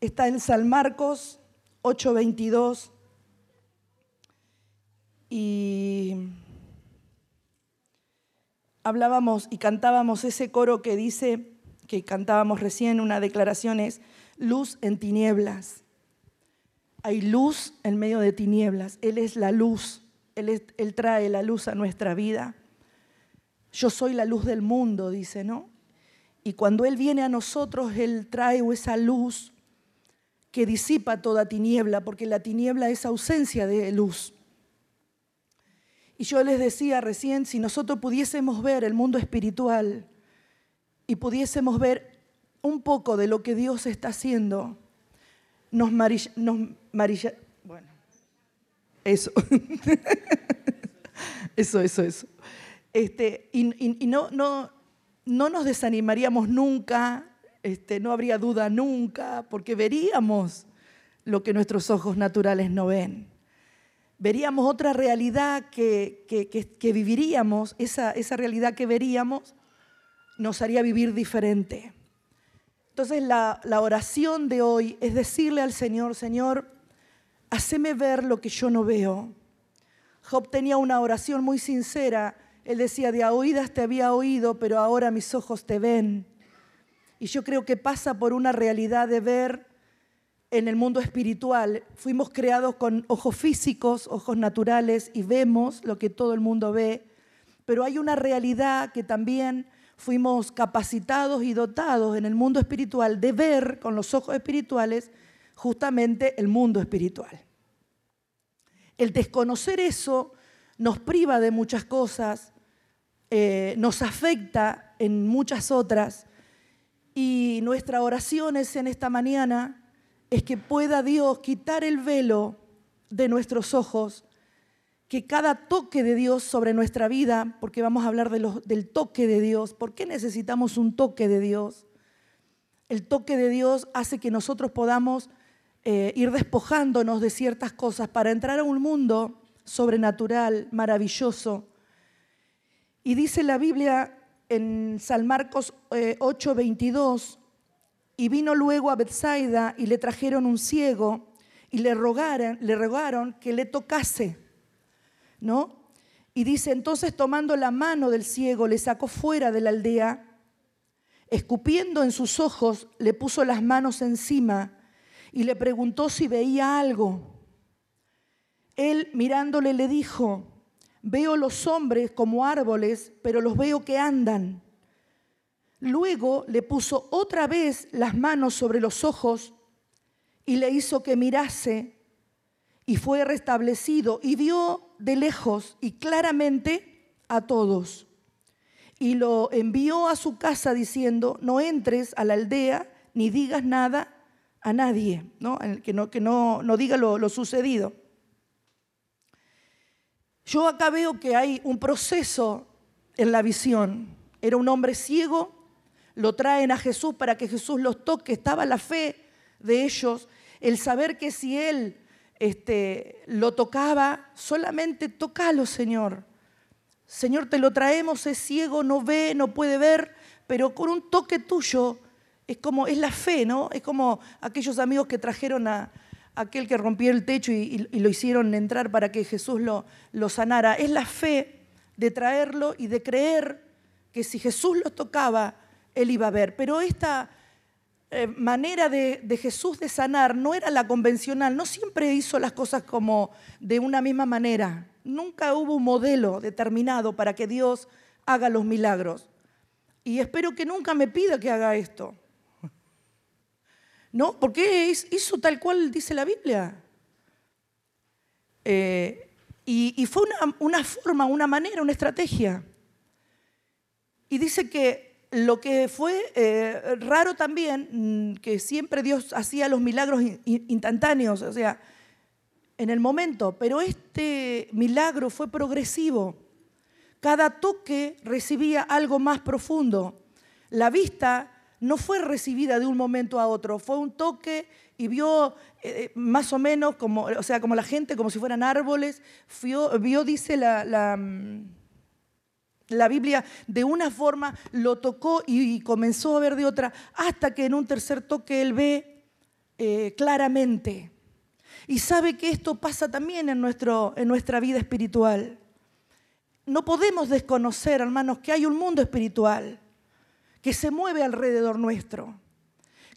está en San Marcos 8:22 y hablábamos y cantábamos ese coro que dice, que cantábamos recién, una declaración es, luz en tinieblas. Hay luz en medio de tinieblas. Él es la luz. Él, él trae la luz a nuestra vida. Yo soy la luz del mundo, dice, ¿no? Y cuando Él viene a nosotros, Él trae esa luz que disipa toda tiniebla, porque la tiniebla es ausencia de luz. Y yo les decía recién, si nosotros pudiésemos ver el mundo espiritual y pudiésemos ver un poco de lo que Dios está haciendo, nos, marilla, bueno, eso, eso, eso, eso. Este, y, no, no, no nos desanimaríamos nunca, este, no habría duda nunca, porque veríamos lo que nuestros ojos naturales no ven. Veríamos otra realidad que, que, viviríamos, esa, esa realidad que veríamos nos haría vivir diferente. Entonces la, la, oración de hoy es decirle al Señor, Señor, haceme ver lo que yo no veo. Job tenía una oración muy sincera él decía, de a oídas te había oído, pero ahora mis ojos te ven. Y yo creo que pasa por una realidad de ver en el mundo espiritual. Fuimos creados con ojos físicos, ojos naturales, y vemos lo que todo el mundo ve. Pero hay una realidad que también fuimos capacitados y dotados en el mundo espiritual de ver con los ojos espirituales justamente el mundo espiritual. El desconocer eso nos priva de muchas cosas, eh, nos afecta en muchas otras. Y nuestra oración es en esta mañana es que pueda Dios quitar el velo de nuestros ojos, que cada toque de Dios sobre nuestra vida, porque vamos a hablar del toque de Dios, ¿por qué necesitamos un toque de Dios? El toque de Dios hace que nosotros podamos eh, ir despojándonos de ciertas cosas para entrar a un mundo sobrenatural, maravilloso, y dice la Biblia en San Marcos 8, eh, 22, y vino luego a Bethsaida y le trajeron un ciego y le rogaron, le rogaron que le tocase, ¿no? Y dice, entonces tomando la mano del ciego, le sacó fuera de la aldea, escupiendo en sus ojos, le puso las manos encima y le preguntó si veía algo. Él mirándole le dijo, Veo los hombres como árboles, pero los veo que andan. Luego le puso otra vez las manos sobre los ojos y le hizo que mirase y fue restablecido y vio de lejos y claramente a todos. Y lo envió a su casa diciendo, no entres a la aldea ni digas nada a nadie, ¿no? que no, que no, no diga lo, lo sucedido. Yo acá veo que hay un proceso en la visión. Era un hombre ciego, lo traen a Jesús para que Jesús los toque. Estaba la fe de ellos, el saber que si él este, lo tocaba, solamente tocalo, Señor. Señor, te lo traemos, es ciego, no ve, no puede ver, pero con un toque tuyo es como, es la fe, ¿no? Es como aquellos amigos que trajeron a, aquel que rompió el techo y, lo hicieron entrar para que Jesús lo, lo, sanara. Es la fe de traerlo y de creer que si Jesús lo tocaba, él iba a ver. Pero esta eh, manera de, de, Jesús de sanar no era la convencional, no siempre hizo las cosas como de una misma manera. Nunca hubo un modelo determinado para que Dios haga los milagros. Y espero que nunca me pida que haga esto. ¿No? Porque hizo tal cual dice la Biblia. Eh, y, fue una, forma, una manera, una estrategia. Y dice que lo que fue eh, raro también, mm, que siempre Dios hacía los milagros instantáneos, o sea, en el momento, pero este milagro fue progresivo. Cada toque recibía algo más profundo. La vista no fue recibida de un momento a otro, fue un toque y vio eh, más o menos como, o sea, como la gente, como si fueran árboles, vio, dice la, la, mm, la, Biblia, de una forma, lo tocó y, comenzó a ver de otra, hasta que en un tercer toque él ve eh, claramente. Y sabe que esto pasa también en, nuestro, en nuestra vida espiritual. No podemos desconocer, hermanos, que hay un mundo espiritual que se mueve alrededor nuestro,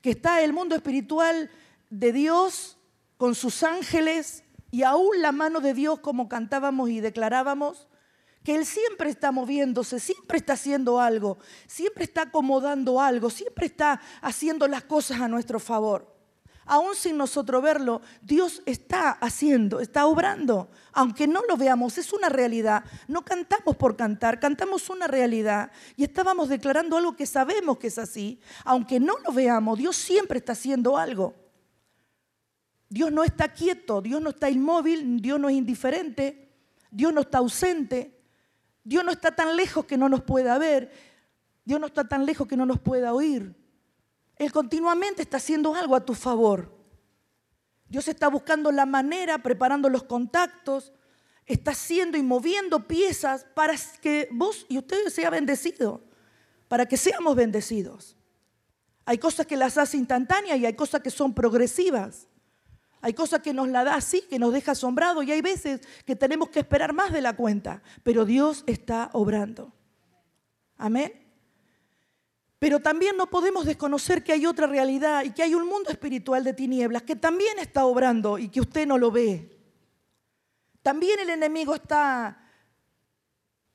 que está el mundo espiritual de Dios con sus ángeles y aún la mano de Dios como cantábamos y declarábamos, que Él siempre está moviéndose, siempre está haciendo algo, siempre está acomodando algo, siempre está haciendo las cosas a nuestro favor. Aún sin nosotros verlo, Dios está haciendo, está obrando, aunque no lo veamos, es una realidad. No cantamos por cantar, cantamos una realidad y estábamos declarando algo que sabemos que es así. Aunque no lo veamos, Dios siempre está haciendo algo. Dios no está quieto, Dios no está inmóvil, Dios no es indiferente, Dios no está ausente, Dios no está tan lejos que no nos pueda ver. Dios no está tan lejos que no nos pueda oír. Él continuamente está haciendo algo a tu favor. Dios está buscando la manera, preparando los contactos, está haciendo y moviendo piezas para que vos y ustedes sean bendecidos, para que seamos bendecidos. Hay cosas que las hace instantáneas y hay cosas que son progresivas. Hay cosas que nos la da así, que nos deja asombrados y hay veces que tenemos que esperar más de la cuenta, pero Dios está obrando. Amén. Pero también no podemos desconocer que hay otra realidad y que hay un mundo espiritual de tinieblas que también está obrando y que usted no lo ve. También el enemigo está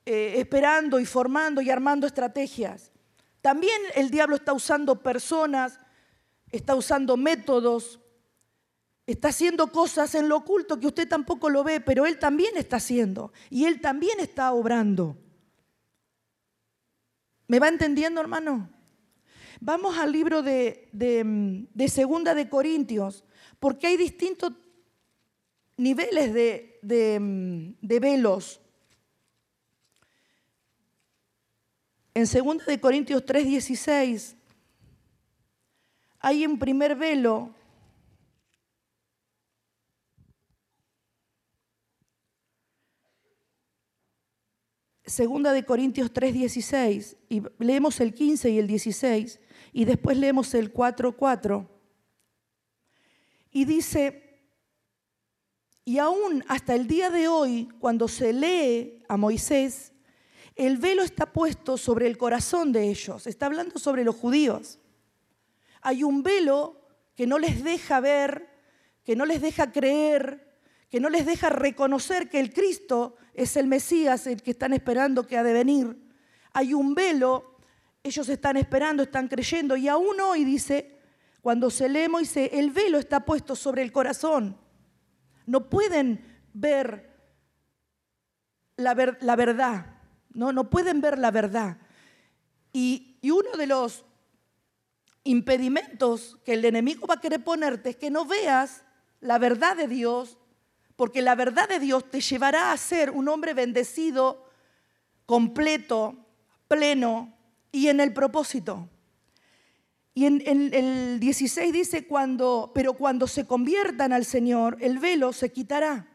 eh, esperando y formando y armando estrategias. También el diablo está usando personas, está usando métodos, está haciendo cosas en lo oculto que usted tampoco lo ve, pero Él también está haciendo y Él también está obrando. ¿Me va entendiendo, hermano? Vamos al libro de, de, Segunda de Corintios, porque hay distintos niveles de, de velos. En Segunda de Corintios 3:16 hay un primer velo Segunda de Corintios 3:16 y leemos el 15 y el 16 y después leemos el 4:4. Y dice, y aún hasta el día de hoy, cuando se lee a Moisés, el velo está puesto sobre el corazón de ellos. Está hablando sobre los judíos. Hay un velo que no les deja ver, que no les deja creer, que no les deja reconocer que el Cristo es el Mesías, el que están esperando que ha de venir. Hay un velo, ellos están esperando, están creyendo, y aún hoy dice, cuando se lee Moisés, el velo está puesto sobre el corazón. No pueden ver la, verdad, ¿no? no pueden ver la verdad. Y, y uno de los impedimentos que el enemigo va a querer ponerte es que no veas la verdad de Dios porque la verdad de Dios te llevará a ser un hombre bendecido, completo, pleno y en el propósito. Y en, el 16 dice, cuando, pero cuando se conviertan al Señor, el velo se quitará.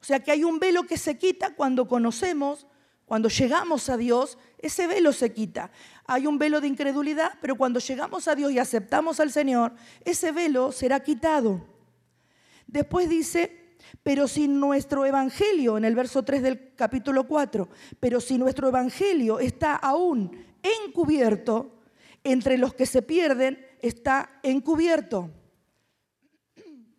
O sea que hay un velo que se quita cuando conocemos, cuando llegamos a Dios, ese velo se quita. Hay un velo de incredulidad, pero cuando llegamos a Dios y aceptamos al Señor, ese velo será quitado. Después dice, pero si nuestro evangelio, en el verso 3 del capítulo 4, pero si nuestro evangelio está aún encubierto, entre los que se pierden está encubierto.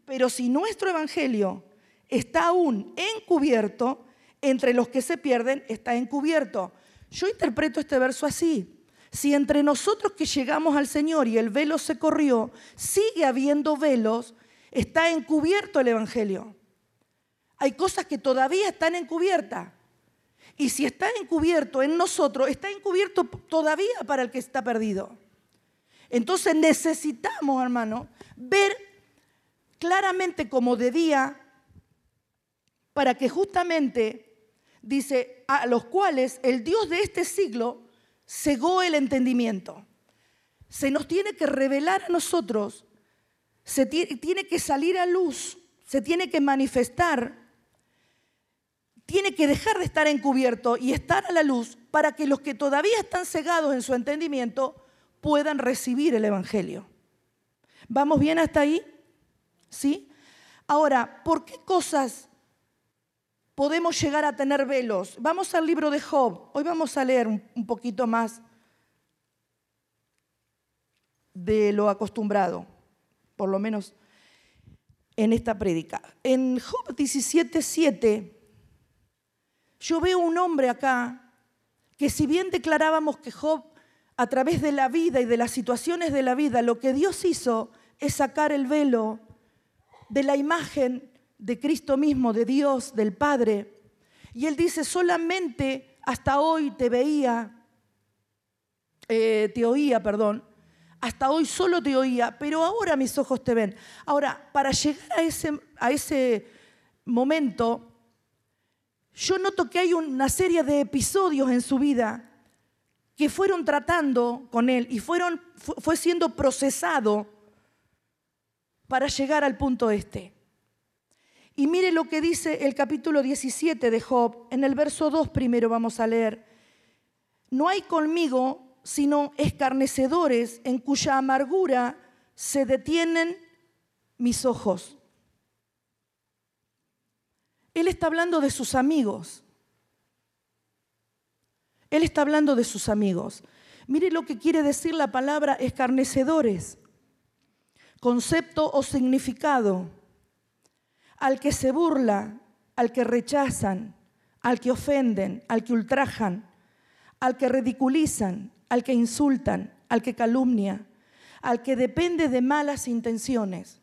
Pero si nuestro evangelio está aún encubierto, entre los que se pierden está encubierto. Yo interpreto este verso así. Si entre nosotros que llegamos al Señor y el velo se corrió, sigue habiendo velos, está encubierto el Evangelio hay cosas que todavía están encubiertas. Y si está encubierto en nosotros, está encubierto todavía para el que está perdido. Entonces necesitamos, hermano, ver claramente como de día para que justamente, dice, a los cuales el Dios de este siglo cegó el entendimiento. Se nos tiene que revelar a nosotros, se tiene que salir a luz, se tiene que manifestar tiene que dejar de estar encubierto y estar a la luz para que los que todavía están cegados en su entendimiento puedan recibir el Evangelio. ¿Vamos bien hasta ahí? ¿Sí? Ahora, ¿por qué cosas podemos llegar a tener velos? Vamos al libro de Job. Hoy vamos a leer un poquito más de lo acostumbrado, por lo menos en esta prédica. En Job 17:7 yo veo un hombre acá que si bien declarábamos que Job a través de la vida y de las situaciones de la vida, lo que Dios hizo es sacar el velo de la imagen de Cristo mismo, de Dios, del Padre. Y él dice, solamente hasta hoy te veía, eh, te oía, perdón, hasta hoy solo te oía, pero ahora mis ojos te ven. Ahora, para llegar a ese, a ese momento, yo noto que hay una serie de episodios en su vida que fueron tratando con él y fueron, fue siendo procesado para llegar al punto este. Y mire lo que dice el capítulo 17 de Job, en el verso 2 primero vamos a leer. No hay conmigo sino escarnecedores en cuya amargura se detienen mis ojos. Él está hablando de sus amigos. Él está hablando de sus amigos. Mire lo que quiere decir la palabra escarnecedores. Concepto o significado. Al que se burla, al que rechazan, al que ofenden, al que ultrajan, al que ridiculizan, al que insultan, al que calumnia, al que depende de malas intenciones.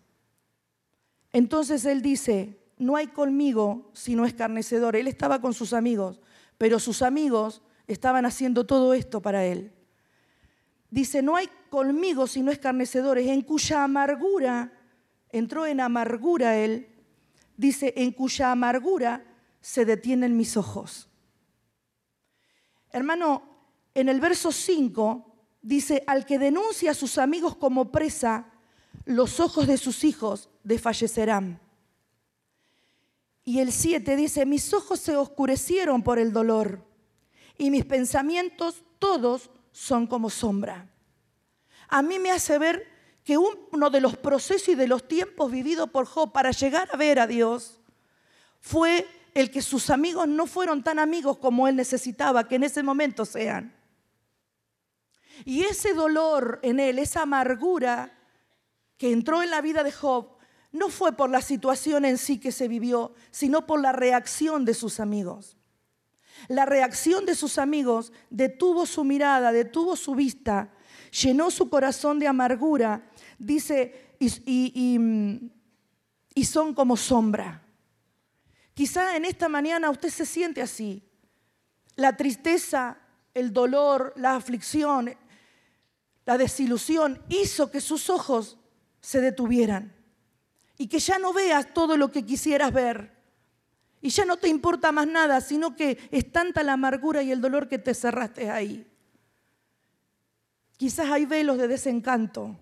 Entonces él dice, no hay conmigo sino escarnecedor. Él estaba con sus amigos, pero sus amigos estaban haciendo todo esto para él. Dice, no hay conmigo sino escarnecedores, en cuya amargura, entró en amargura él, dice, en cuya amargura se detienen mis ojos. Hermano, en el verso 5 dice, al que denuncia a sus amigos como presa, los ojos de sus hijos desfallecerán. Y el 7 dice, mis ojos se oscurecieron por el dolor y mis pensamientos todos son como sombra. A mí me hace ver que uno de los procesos y de los tiempos vividos por Job para llegar a ver a Dios fue el que sus amigos no fueron tan amigos como él necesitaba que en ese momento sean. Y ese dolor en él, esa amargura que entró en la vida de Job, no fue por la situación en sí que se vivió, sino por la reacción de sus amigos. La reacción de sus amigos detuvo su mirada, detuvo su vista, llenó su corazón de amargura, dice, y, son como sombra. Quizá en esta mañana usted se siente así. La tristeza, el dolor, la aflicción, la desilusión hizo que sus ojos se detuvieran y que ya no veas todo lo que quisieras ver y ya no te importa más nada, sino que es tanta la amargura y el dolor que te cerraste ahí. Quizás hay velos de desencanto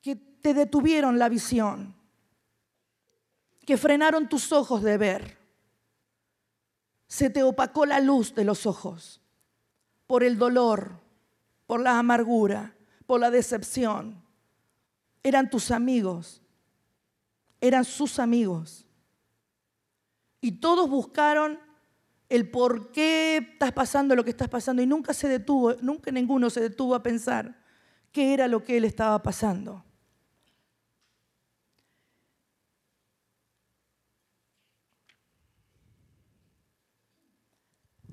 que te detuvieron la visión, que frenaron tus ojos de ver. Se te opacó la luz de los ojos por el dolor, por la amargura, por la decepción. Eran tus amigos, eran sus amigos y todos buscaron el por qué estás pasando lo que estás pasando y nunca se detuvo, nunca ninguno se detuvo a pensar qué era lo que él estaba pasando.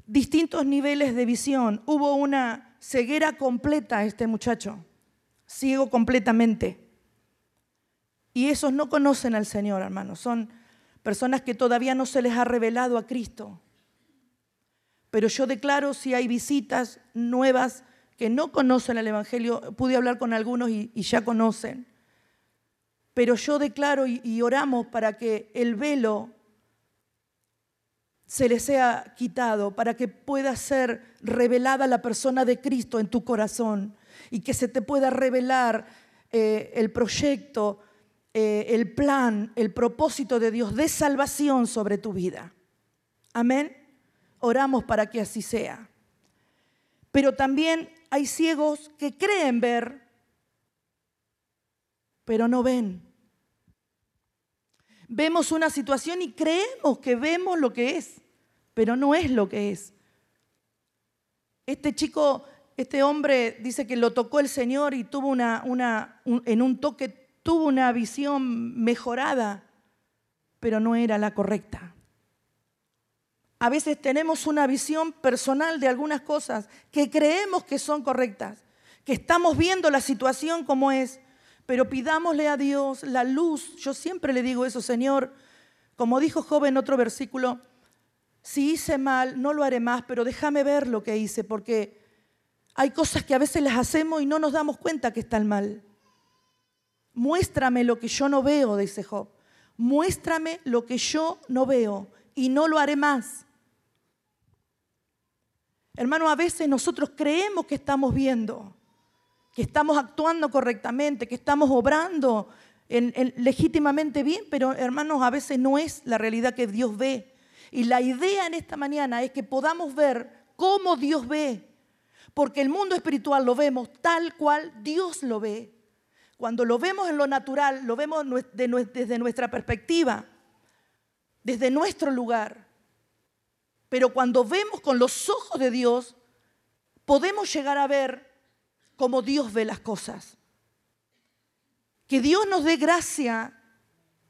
Distintos niveles de visión. Hubo una ceguera completa a este muchacho, ciego completamente. Y esos no conocen al Señor, hermanos. Son personas que todavía no se les ha revelado a Cristo. Pero yo declaro si hay visitas nuevas que no conocen el Evangelio, pude hablar con algunos y, ya conocen. Pero yo declaro y, oramos para que el velo se les sea quitado, para que pueda ser revelada la persona de Cristo en tu corazón y que se te pueda revelar eh, el proyecto, eh, el plan, el propósito de Dios de salvación sobre tu vida. Amén. Oramos para que así sea. Pero también hay ciegos que creen ver, pero no ven. Vemos una situación y creemos que vemos lo que es, pero no es lo que es. Este chico, este hombre dice que lo tocó el Señor y tuvo una, en un toque tuvo una visión mejorada, pero no era la correcta. A veces tenemos una visión personal de algunas cosas que creemos que son correctas, que estamos viendo la situación como es, pero pidámosle a Dios la luz. Yo siempre le digo eso, Señor, como dijo Job en otro versículo, si hice mal, no lo haré más, pero déjame ver lo que hice, porque hay cosas que a veces las hacemos y no nos damos cuenta que están mal. Muéstrame lo que yo no veo, dice Job. Muéstrame lo que yo no veo y no lo haré más. Hermano, a veces nosotros creemos que estamos viendo, que estamos actuando correctamente, que estamos obrando legítimamente bien, pero hermanos, a veces no es la realidad que Dios ve. Y la idea en esta mañana es que podamos ver cómo Dios ve, porque el mundo espiritual lo vemos tal cual Dios lo ve. Cuando lo vemos en lo natural, lo vemos desde nuestra perspectiva, desde nuestro lugar. Pero cuando vemos con los ojos de Dios, podemos llegar a ver cómo Dios ve las cosas. Que Dios nos dé gracia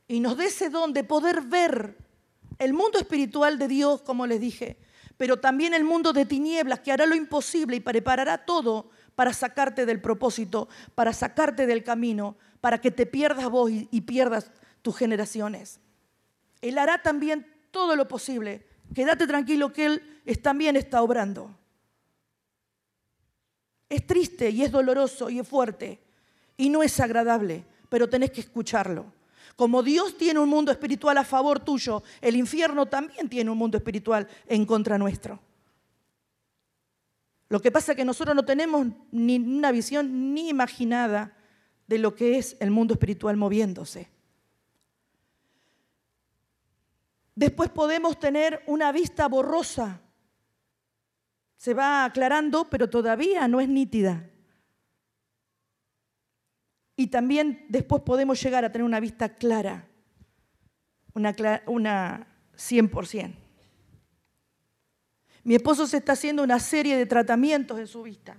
y nos dé ese don de poder ver el mundo espiritual de Dios, como les dije, pero también el mundo de tinieblas que hará lo imposible y preparará todo para sacarte del propósito, para sacarte del camino, para que te pierdas vos y, pierdas tus generaciones. Él hará también todo lo posible. Quédate tranquilo que Él también está obrando. Es triste y es doloroso y es fuerte y no es agradable, pero tenés que escucharlo. Como Dios tiene un mundo espiritual a favor tuyo, el infierno también tiene un mundo espiritual en contra nuestro. Lo que pasa es que nosotros no tenemos ni una visión ni imaginada de lo que es el mundo espiritual moviéndose. Después podemos tener una vista borrosa. Se va aclarando, pero todavía no es nítida. Y también después podemos llegar a tener una vista clara, una, una 100%. Mi esposo se está haciendo una serie de tratamientos en su vista.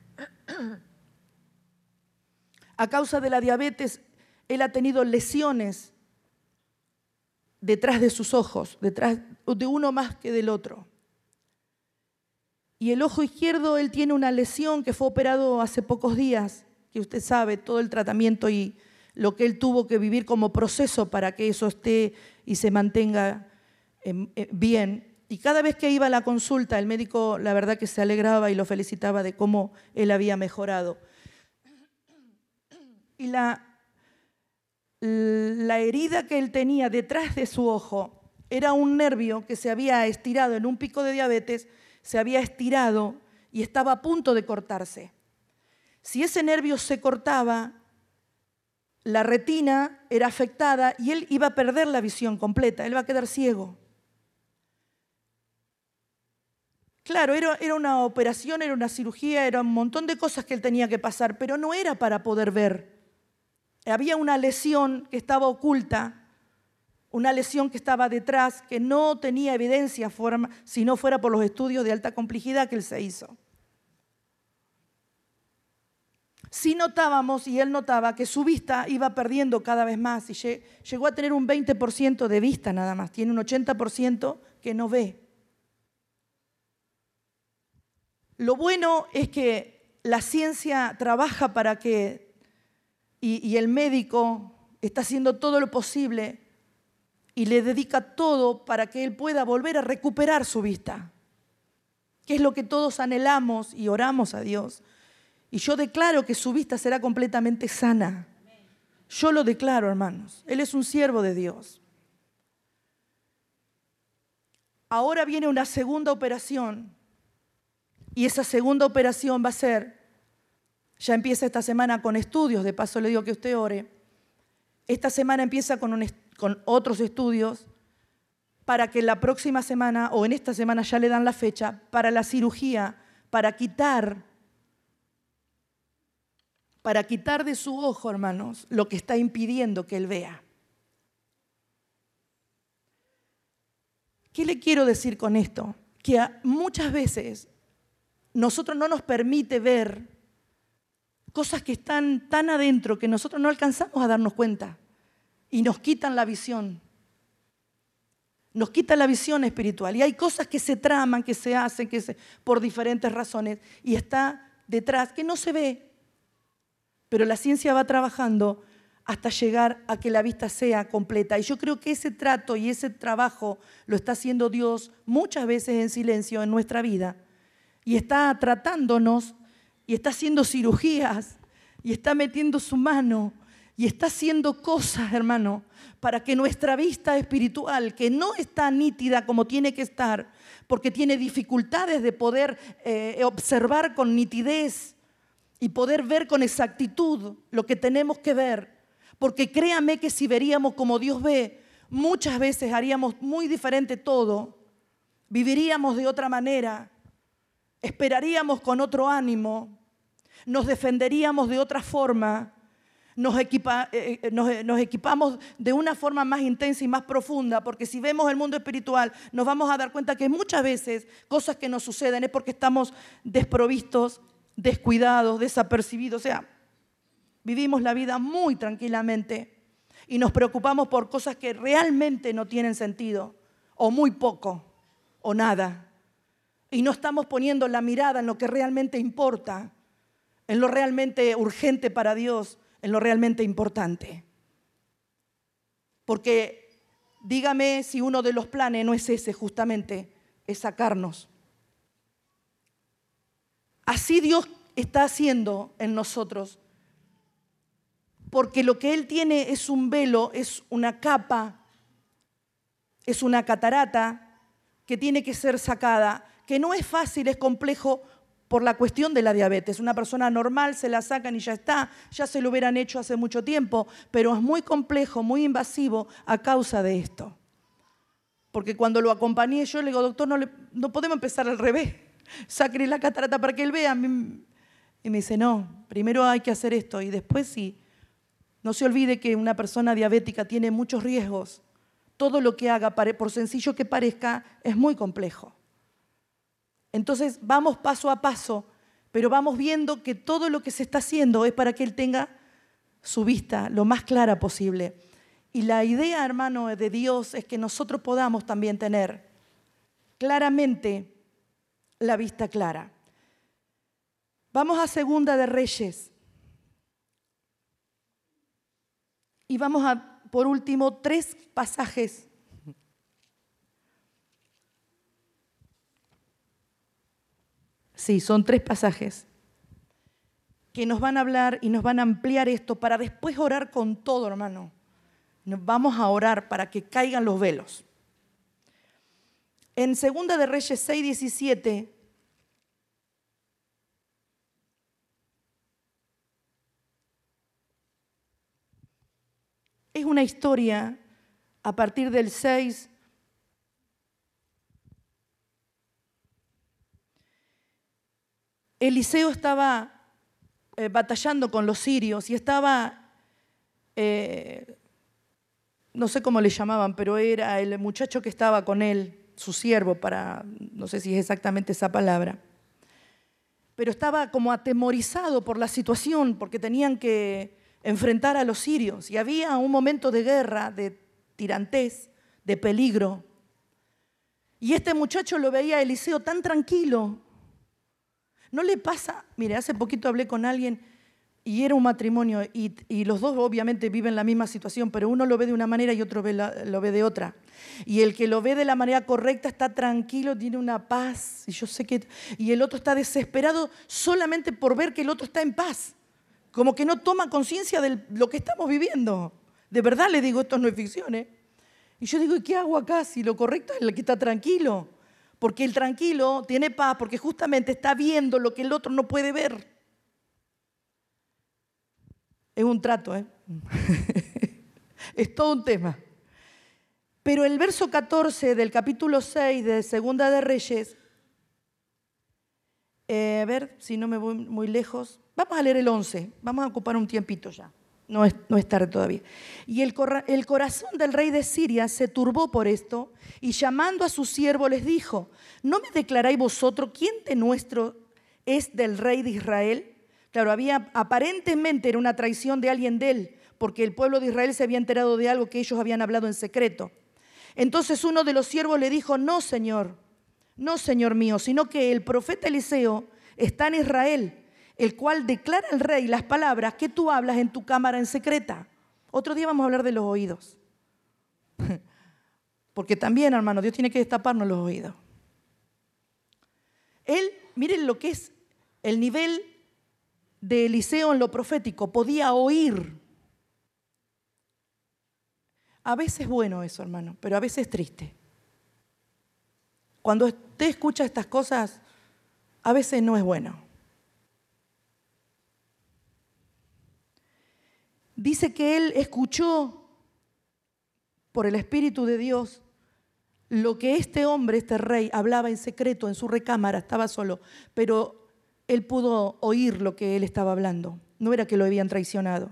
A causa de la diabetes, él ha tenido lesiones detrás de sus ojos, detrás de uno más que del otro. Y el ojo izquierdo, él tiene una lesión que fue operado hace pocos días, que usted sabe, todo el tratamiento y lo que él tuvo que vivir como proceso para que eso esté y se mantenga eh, bien. Y cada vez que iba a la consulta, el médico la verdad que se alegraba y lo felicitaba de cómo él había mejorado. Y la, la herida que él tenía detrás de su ojo era un nervio que se había estirado en un pico de diabetes, se había estirado y estaba a punto de cortarse. Si ese nervio se cortaba, la retina era afectada y él iba a perder la visión completa, él va a quedar ciego. Claro, era, una operación, era una cirugía, era un montón de cosas que él tenía que pasar, pero no era para poder ver. Había una lesión que estaba oculta, una lesión que estaba detrás, que no tenía evidencia si no fuera por los estudios de alta complejidad que él se hizo. Sí notábamos, y él notaba, que su vista iba perdiendo cada vez más y llegó a tener un 20% de vista nada más, tiene un 80% que no ve. Lo bueno es que la ciencia trabaja para que, y, el médico está haciendo todo lo posible y le dedica todo para que él pueda volver a recuperar su vista, que es lo que todos anhelamos y oramos a Dios. Y yo declaro que su vista será completamente sana. Yo lo declaro, hermanos. Él es un siervo de Dios. Ahora viene una segunda operación y esa segunda operación va a ser, ya empieza esta semana con estudios, de paso le digo que usted ore. Esta semana empieza con, con otros estudios para que la próxima semana o en esta semana ya le dan la fecha para la cirugía, para quitar para quitar de su ojo, hermanos, lo que está impidiendo que él vea. ¿Qué le quiero decir con esto? Que muchas veces nosotros no nos permite ver cosas que están tan adentro que nosotros no alcanzamos a darnos cuenta y nos quitan la visión. Nos quita la visión espiritual. Y hay cosas que se traman, que se hacen, que se, por diferentes razones, y está detrás que no se ve. Pero la ciencia va trabajando hasta llegar a que la vista sea completa. Y yo creo que ese trato y ese trabajo lo está haciendo Dios muchas veces en silencio en nuestra vida. Y está tratándonos y está haciendo cirugías y está metiendo su mano y está haciendo cosas, hermano, para que nuestra vista espiritual, que no está nítida como tiene que estar, porque tiene dificultades de poder eh, observar con nitidez y poder ver con exactitud lo que tenemos que ver, porque créame que si veríamos como Dios ve, muchas veces haríamos muy diferente todo, viviríamos de otra manera, esperaríamos con otro ánimo, nos defenderíamos de otra forma, eh, eh, nos, nos, equipamos de una forma más intensa y más profunda, porque si vemos el mundo espiritual nos vamos a dar cuenta que muchas veces cosas que nos suceden es porque estamos desprovistos, descuidados, desapercibidos, o sea, Vivimos la vida muy tranquilamente y nos preocupamos por cosas que realmente no tienen sentido, o muy poco, o nada. Y no estamos poniendo la mirada en lo que realmente importa, en lo realmente urgente para Dios, en lo realmente importante. Porque dígame si uno de los planes no es ese justamente, es sacarnos. Así Dios está haciendo en nosotros porque lo que Él tiene es un velo, es una capa, es una catarata que tiene que ser sacada, que no es fácil, es complejo por la cuestión de la diabetes. Una persona normal se la sacan y ya está, ya se lo hubieran hecho hace mucho tiempo, pero es muy complejo, muy invasivo a causa de esto. Porque cuando lo acompañé yo le digo, doctor, no, podemos empezar al revés. Sacre la catarata para que él vea. Y me dice, no, primero hay que hacer esto y después sí no se olvide que una persona diabética tiene muchos riesgos. Todo lo que haga, por sencillo que parezca, es muy complejo. Entonces vamos paso a paso, pero vamos viendo que todo lo que se está haciendo es para que él tenga su vista lo más clara posible. Y la idea, hermano, de Dios es que nosotros podamos también tener claramente la vista clara. Vamos a Segunda de Reyes, Y vamos a, por último, tres pasajes. Sí, son tres pasajes que nos van a hablar y nos van a ampliar esto para después orar con todo, hermano. Nos vamos a orar para que caigan los velos. En Segunda de Reyes 6, 17 Es una historia a partir del 6. Eliseo estaba eh, batallando con los sirios y estaba, eh, no sé cómo le llamaban, pero era el muchacho que estaba con él, su siervo, para, no sé si es exactamente esa palabra, pero estaba como atemorizado por la situación porque tenían que enfrentar a los sirios y había un momento de guerra, de tirantés, de peligro. Y este muchacho lo veía a Eliseo tan tranquilo. ¿No le pasa? Mire, hace poquito hablé con alguien y era un matrimonio y, los dos obviamente viven la misma situación, pero uno lo ve de una manera y otro lo ve de otra. Y el que lo ve de la manera correcta está tranquilo, tiene una paz, y yo sé que... Y el otro está desesperado solamente por ver que el otro está en paz como que no toma conciencia de lo que estamos viviendo. De verdad le digo, esto no es ficción. ¿eh? Y yo digo, ¿y qué hago acá si lo correcto es el que está tranquilo? Porque el tranquilo tiene paz porque justamente está viendo lo que el otro no puede ver. Es un trato, ¿eh? es todo un tema. Pero el verso 14 del capítulo 6 de Segunda de Reyes Eh, a ver si no me voy muy lejos. Vamos a leer el 11. Vamos a ocupar un tiempito ya. No es, no tarde todavía. Y el, el corazón del rey de Siria se turbó por esto y llamando a su siervo les dijo, ¿no me declaráis vosotros quién de nuestro es del rey de Israel? Claro, había aparentemente era una traición de alguien de él, porque el pueblo de Israel se había enterado de algo que ellos habían hablado en secreto. Entonces uno de los siervos le dijo, no, Señor, no, Señor mío, sino que el profeta Eliseo está en Israel, el cual declara al rey las palabras que tú hablas en tu cámara en secreta. Otro día vamos a hablar de los oídos. Porque también, hermano, Dios tiene que destaparnos los oídos. Él, miren lo que es el nivel de Eliseo en lo profético, podía oír. A veces es bueno eso, hermano, pero a veces es triste. Cuando usted escucha estas cosas, a veces no es bueno. Dice que él escuchó por el Espíritu de Dios lo que este hombre, este rey, hablaba en secreto en su recámara, estaba solo, pero él pudo oír lo que él estaba hablando. No era que lo habían traicionado.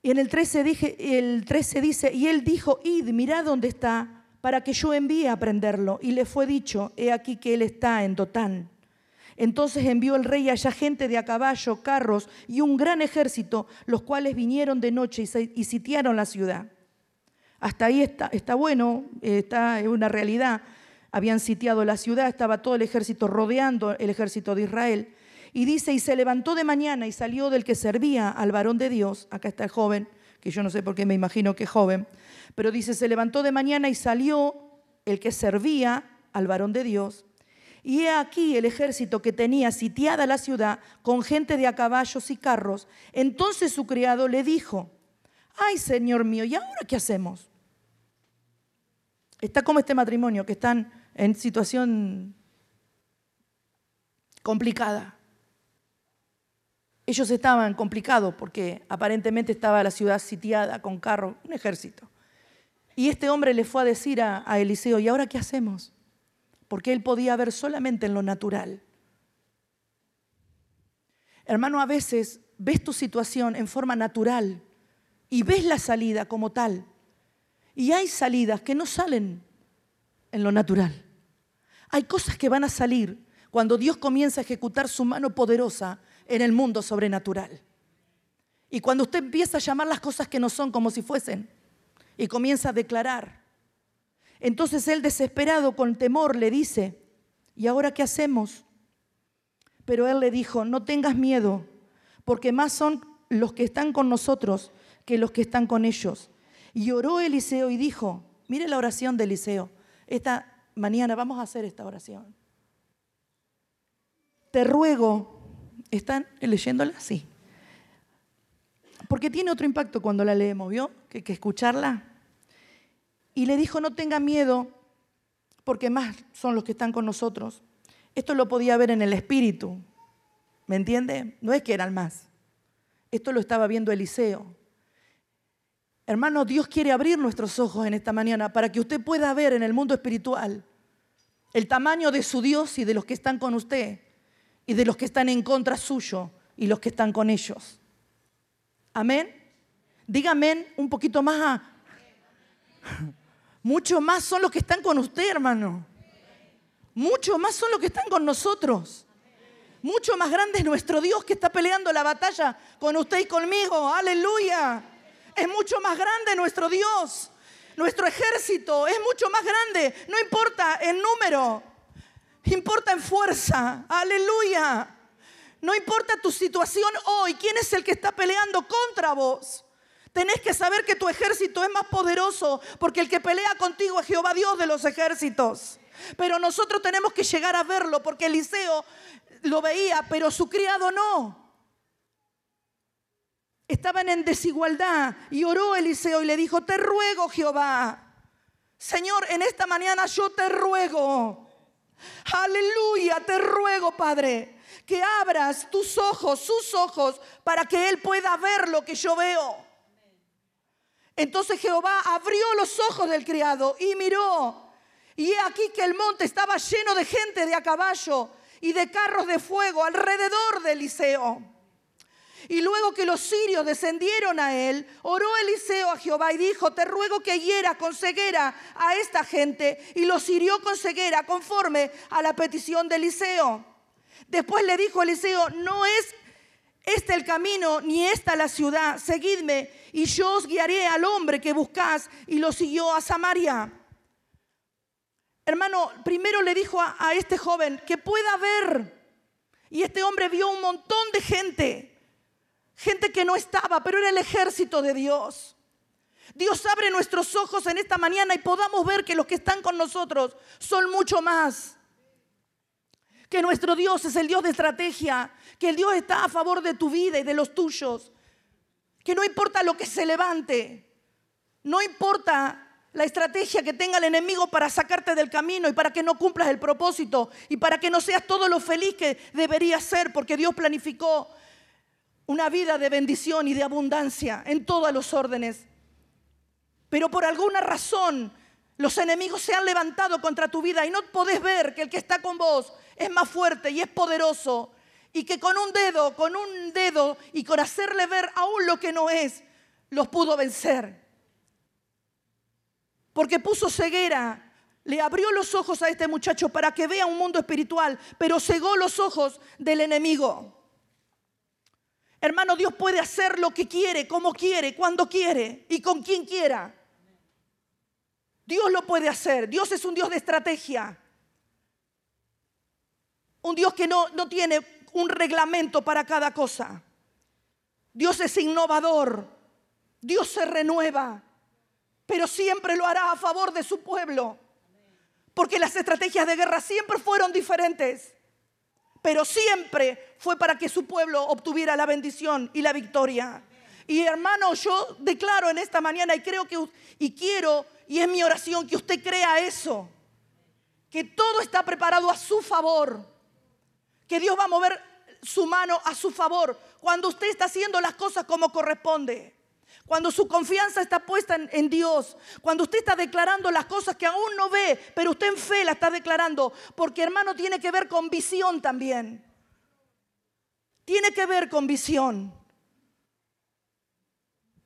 Y en el 13, dije, el 13 dice, y él dijo, id, mirad dónde está, para que yo envíe a prenderlo. Y le fue dicho, he aquí que él está en Dotán. Entonces envió el rey allá gente de a caballo, carros y un gran ejército, los cuales vinieron de noche y sitiaron la ciudad. Hasta ahí está, bueno, está es una realidad. Habían sitiado la ciudad, estaba todo el ejército rodeando el ejército de Israel. Y dice, y se levantó de mañana y salió del que servía al varón de Dios, acá está el joven, que yo no sé por qué me imagino que es joven, pero dice, se levantó de mañana y salió el que servía al varón de Dios. Y he aquí el ejército que tenía sitiada la ciudad con gente de a caballos y carros. Entonces su criado le dijo, ay Señor mío, ¿y ahora qué hacemos? Está como este matrimonio, que están en situación complicada. Ellos estaban complicados porque aparentemente estaba la ciudad sitiada con carro, un ejército. Y este hombre le fue a decir a, a Eliseo, ¿y ahora qué hacemos? Porque él podía ver solamente en lo natural. Hermano, a veces ves tu situación en forma natural y ves la salida como tal. Y hay salidas que no salen en lo natural. Hay cosas que van a salir cuando Dios comienza a ejecutar su mano poderosa en el mundo sobrenatural. Y cuando usted empieza a llamar las cosas que no son como si fuesen y comienza a declarar, entonces él desesperado con temor le dice, ¿y ahora qué hacemos? Pero él le dijo, no tengas miedo, porque más son los que están con nosotros que los que están con ellos. Y oró Eliseo y dijo, mire la oración de Eliseo, esta mañana vamos a hacer esta oración. Te ruego, ¿están leyéndola? Sí. Porque tiene otro impacto cuando la leemos, ¿vio? Que, que escucharla. Y le dijo, no tenga miedo, porque más son los que están con nosotros. Esto lo podía ver en el espíritu, ¿me entiende? No es que eran más. Esto lo estaba viendo Eliseo. Hermano, Dios quiere abrir nuestros ojos en esta mañana para que usted pueda ver en el mundo espiritual el tamaño de su Dios y de los que están con usted y de los que están en contra suyo y los que están con ellos. Amén. Dígame un poquito más. Mucho más son los que están con usted, hermano. Mucho más son los que están con nosotros. Mucho más grande es nuestro Dios que está peleando la batalla con usted y conmigo. Aleluya. Es mucho más grande nuestro Dios. Nuestro ejército es mucho más grande. No importa el número. Importa en fuerza. Aleluya. No importa tu situación hoy. ¿Quién es el que está peleando contra vos? Tenés que saber que tu ejército es más poderoso porque el que pelea contigo es Jehová Dios de los ejércitos. Pero nosotros tenemos que llegar a verlo porque Eliseo lo veía, pero su criado no. Estaban en desigualdad y oró Eliseo y le dijo, te ruego Jehová, Señor, en esta mañana yo te ruego, aleluya, te ruego Padre, que abras tus ojos, sus ojos, para que Él pueda ver lo que yo veo. Entonces Jehová abrió los ojos del criado y miró. Y he aquí que el monte estaba lleno de gente de a caballo y de carros de fuego alrededor de Eliseo. Y luego que los sirios descendieron a él, oró Eliseo a Jehová y dijo, te ruego que hiera con ceguera a esta gente. Y los hirió con ceguera conforme a la petición de Eliseo. Después le dijo Eliseo, no es este el camino, ni esta la ciudad, seguidme y yo os guiaré al hombre que buscás. Y lo siguió a Samaria. Hermano, primero le dijo a, a este joven que pueda ver. Y este hombre vio un montón de gente gente que no estaba, pero era el ejército de Dios. Dios abre nuestros ojos en esta mañana y podamos ver que los que están con nosotros son mucho más. Que nuestro Dios es el Dios de estrategia, que el Dios está a favor de tu vida y de los tuyos. Que no importa lo que se levante, no importa la estrategia que tenga el enemigo para sacarte del camino y para que no cumplas el propósito y para que no seas todo lo feliz que deberías ser, porque Dios planificó una vida de bendición y de abundancia en todos los órdenes. Pero por alguna razón los enemigos se han levantado contra tu vida y no podés ver que el que está con vos es más fuerte y es poderoso y que con un dedo, con un dedo y con hacerle ver aún lo que no es, los pudo vencer. Porque puso ceguera, le abrió los ojos a este muchacho para que vea un mundo espiritual, pero cegó los ojos del enemigo. Hermano, Dios puede hacer lo que quiere, como quiere, cuando quiere y con quien quiera. Dios lo puede hacer. Dios es un Dios de estrategia. Un Dios que no, no tiene un reglamento para cada cosa. Dios es innovador. Dios se renueva. Pero siempre lo hará a favor de su pueblo. Porque las estrategias de guerra siempre fueron diferentes pero siempre fue para que su pueblo obtuviera la bendición y la victoria. Y hermano, yo declaro en esta mañana y creo que y quiero y es mi oración que usted crea eso, que todo está preparado a su favor, que Dios va a mover su mano a su favor cuando usted está haciendo las cosas como corresponde. Cuando su confianza está puesta en, Dios, cuando usted está declarando las cosas que aún no ve, pero usted en fe la está declarando, porque hermano tiene que ver con visión también. Tiene que ver con visión.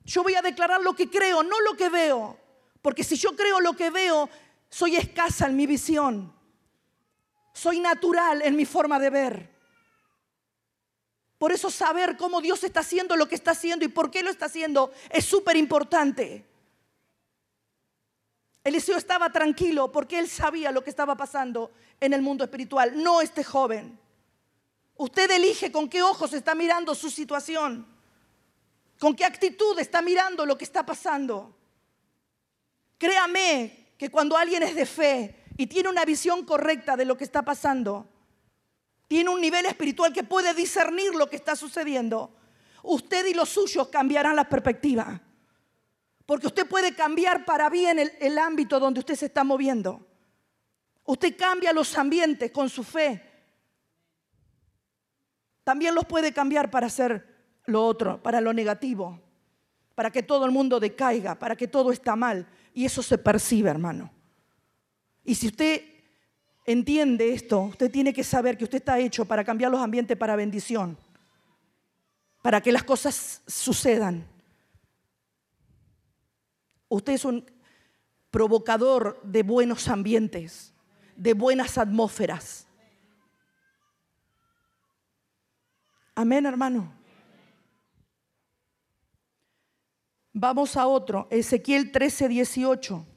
Yo voy a declarar lo que creo, no lo que veo, porque si yo creo lo que veo, soy escasa en mi visión. Soy natural en mi forma de ver. Por eso saber cómo Dios está haciendo lo que está haciendo y por qué lo está haciendo es súper importante. Eliseo estaba tranquilo porque él sabía lo que estaba pasando en el mundo espiritual, no este joven. Usted elige con qué ojos está mirando su situación, con qué actitud está mirando lo que está pasando. Créame que cuando alguien es de fe y tiene una visión correcta de lo que está pasando, tiene un nivel espiritual que puede discernir lo que está sucediendo, usted y los suyos cambiarán la perspectiva. Porque usted puede cambiar para bien el, el ámbito donde usted se está moviendo. Usted cambia los ambientes con su fe. También los puede cambiar para hacer lo otro, para lo negativo, para que todo el mundo decaiga, para que todo está mal. Y eso se percibe, hermano. Y si usted entiende esto, usted tiene que saber que usted está hecho para cambiar los ambientes para bendición, para que las cosas sucedan. Usted es un provocador de buenos ambientes, de buenas atmósferas. Amén, hermano. Vamos a otro, Ezequiel 13, 18.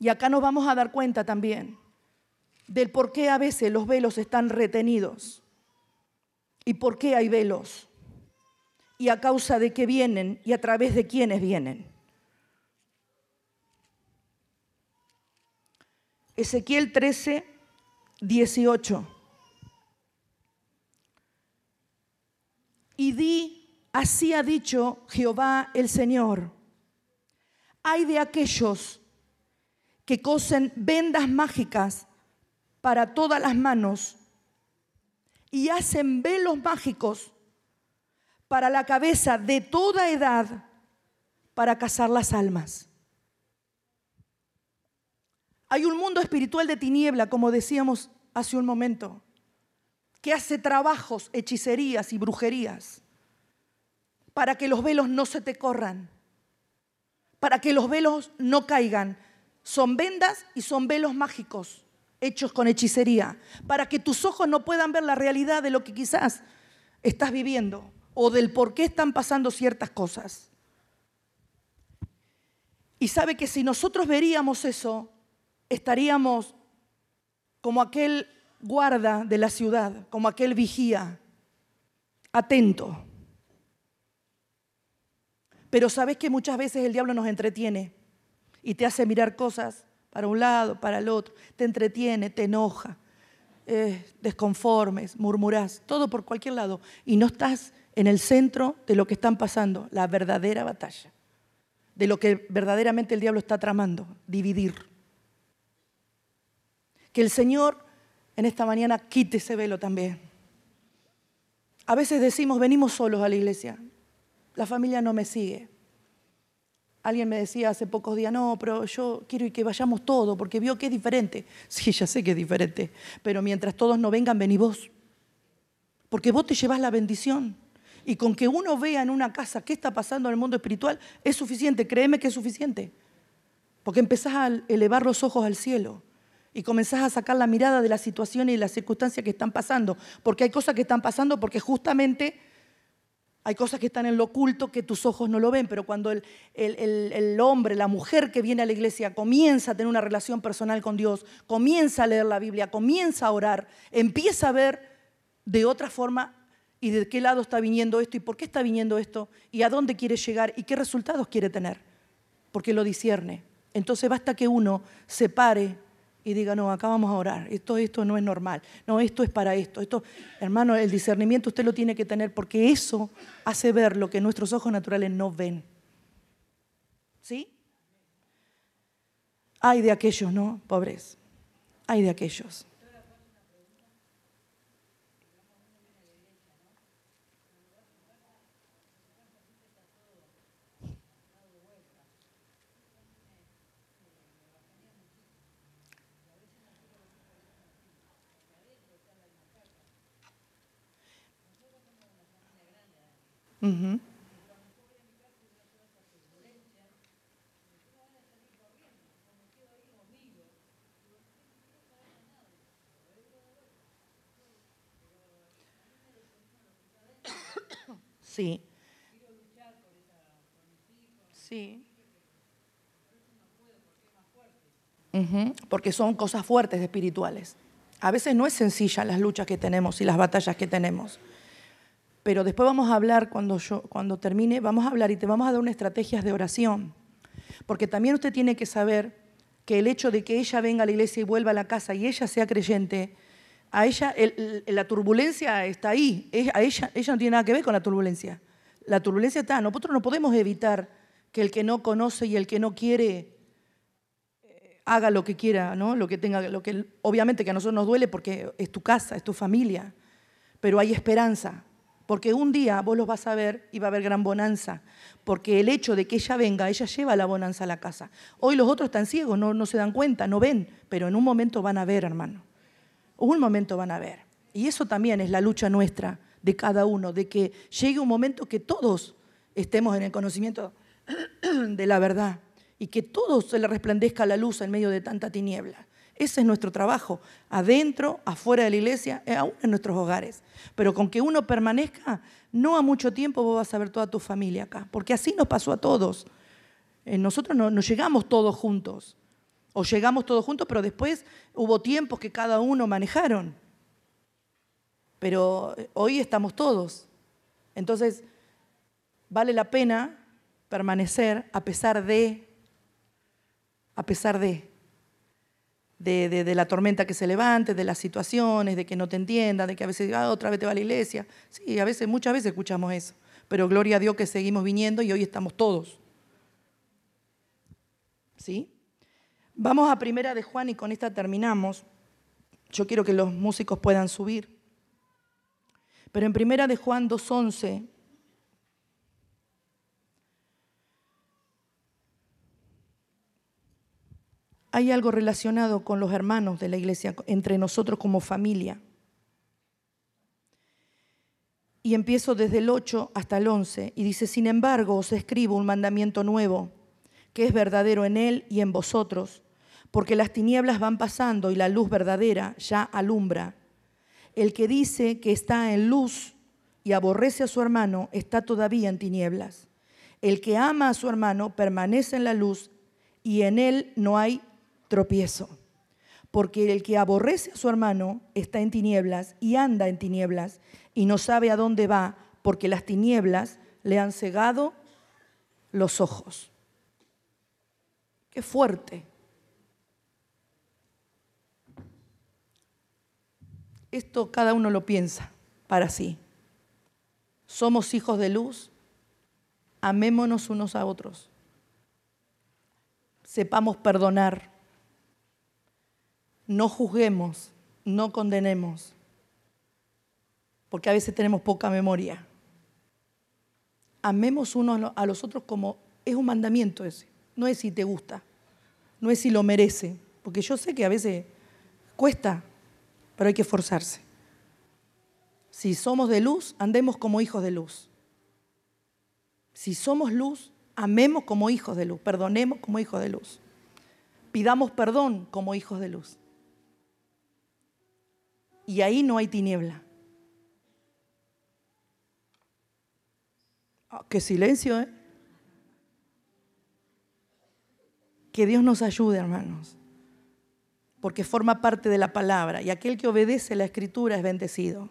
Y acá nos vamos a dar cuenta también del por qué a veces los velos están retenidos y por qué hay velos y a causa de qué vienen y a través de quiénes vienen. Ezequiel 13, 18. Y di, así ha dicho Jehová el Señor, hay de aquellos que cosen vendas mágicas para todas las manos y hacen velos mágicos para la cabeza de toda edad para cazar las almas. Hay un mundo espiritual de tiniebla, como decíamos hace un momento, que hace trabajos, hechicerías y brujerías para que los velos no se te corran, para que los velos no caigan. Son vendas y son velos mágicos hechos con hechicería, para que tus ojos no puedan ver la realidad de lo que quizás estás viviendo o del por qué están pasando ciertas cosas. Y sabe que si nosotros veríamos eso, estaríamos como aquel guarda de la ciudad, como aquel vigía, atento. Pero sabes que muchas veces el diablo nos entretiene y te hace mirar cosas para un lado, para el otro, te entretiene, te enoja, eh, desconformes, murmuras, todo por cualquier lado y no estás en el centro de lo que están pasando, la verdadera batalla, de lo que verdaderamente el diablo está tramando, dividir. Que el Señor en esta mañana quite ese velo también. A veces decimos, venimos solos a la iglesia, la familia no me sigue. Alguien me decía hace pocos días, no, pero yo quiero que vayamos todos, porque vio que es diferente. Sí, ya sé que es diferente, pero mientras todos no vengan, vení vos. Porque vos te llevas la bendición. Y con que uno vea en una casa qué está pasando en el mundo espiritual, es suficiente, créeme que es suficiente. Porque empezás a elevar los ojos al cielo y comenzás a sacar la mirada de la situación y las circunstancias que están pasando. Porque hay cosas que están pasando porque justamente hay cosas que están en lo oculto que tus ojos no lo ven, pero cuando el, hombre, la mujer que viene a la iglesia comienza a tener una relación personal con Dios, comienza a leer la Biblia, comienza a orar, empieza a ver de otra forma y de qué lado está viniendo esto y por qué está viniendo esto y a dónde quiere llegar y qué resultados quiere tener, porque lo discierne. Entonces basta que uno se pare y diga, no, acá vamos a orar, esto, esto no es normal, no, esto es para esto, esto, hermano, el discernimiento usted lo tiene que tener porque eso hace ver lo que nuestros ojos naturales no ven. ¿Sí? Hay de aquellos, ¿no? Pobres, hay de aquellos. Sí. Sí. Porque son cosas fuertes espirituales. A veces no es sencilla las luchas que tenemos y las batallas que tenemos. Pero después vamos a hablar, cuando, yo, cuando termine, vamos a hablar y te vamos a dar unas estrategias de oración. Porque también usted tiene que saber que el hecho de que ella venga a la iglesia y vuelva a la casa y ella sea creyente, a ella la turbulencia está ahí. a ella, ella no tiene nada que ver con la turbulencia. La turbulencia está. Nosotros no podemos evitar que el que no conoce y el que no quiere eh, haga lo que quiera, ¿no? Lo que tenga, lo que obviamente que a nosotros nos duele porque es tu casa, es tu familia, pero hay esperanza. Porque un día vos los vas a ver y va a haber gran bonanza. Porque el hecho de que ella venga, ella lleva la bonanza a la casa. Hoy los otros están ciegos, no, no se dan cuenta, no ven, pero en un momento van a ver, hermano. Un momento van a ver. Y eso también es la lucha nuestra, de cada uno, de que llegue un momento que todos estemos en el conocimiento de la verdad y que todos se le resplandezca la luz en medio de tanta tiniebla. Ese es nuestro trabajo, adentro, afuera de la iglesia, eh, aún en nuestros hogares. Pero con que uno permanezca, no a mucho tiempo vos vas a ver toda tu familia acá, porque así nos pasó a todos. Eh, nosotros no, llegamos todos juntos, o llegamos todos juntos, pero después hubo tiempos que cada uno manejaron. Pero eh, hoy estamos todos. Entonces, vale la pena permanecer a pesar de, a pesar de de, la tormenta que se levante, de las situaciones, de que no te entiendan, de que a veces ah, otra vez te va a la iglesia. Sí, a veces, muchas veces escuchamos eso. Pero gloria a Dios que seguimos viniendo y hoy estamos todos. ¿Sí? Vamos a primera de Juan y con esta terminamos. Yo quiero que los músicos puedan subir. Pero en primera de Juan 2.11 hay algo relacionado con los hermanos de la iglesia, entre nosotros como familia. Y empiezo desde el 8 hasta el 11 y dice, sin embargo os escribo un mandamiento nuevo, que es verdadero en él y en vosotros, porque las tinieblas van pasando y la luz verdadera ya alumbra. El que dice que está en luz y aborrece a su hermano está todavía en tinieblas. El que ama a su hermano permanece en la luz y en él no hay tropiezo. Porque el que aborrece a su hermano está en tinieblas y anda en tinieblas y no sabe a dónde va porque las tinieblas le han cegado los ojos. Qué fuerte. Esto cada uno lo piensa para sí. Somos hijos de luz, amémonos unos a otros. Sepamos perdonar. No juzguemos, no condenemos, porque a veces tenemos poca memoria. Amemos unos a los otros como es un mandamiento ese. No es si te gusta, no es si lo merece, porque yo sé que a veces cuesta, pero hay que esforzarse. Si somos de luz, andemos como hijos de luz. Si somos luz, amemos como hijos de luz, perdonemos como hijos de luz. Pidamos perdón como hijos de luz. Y ahí no hay tiniebla. Oh, qué silencio, ¿eh? Que Dios nos ayude, hermanos, porque forma parte de la palabra y aquel que obedece la escritura es bendecido.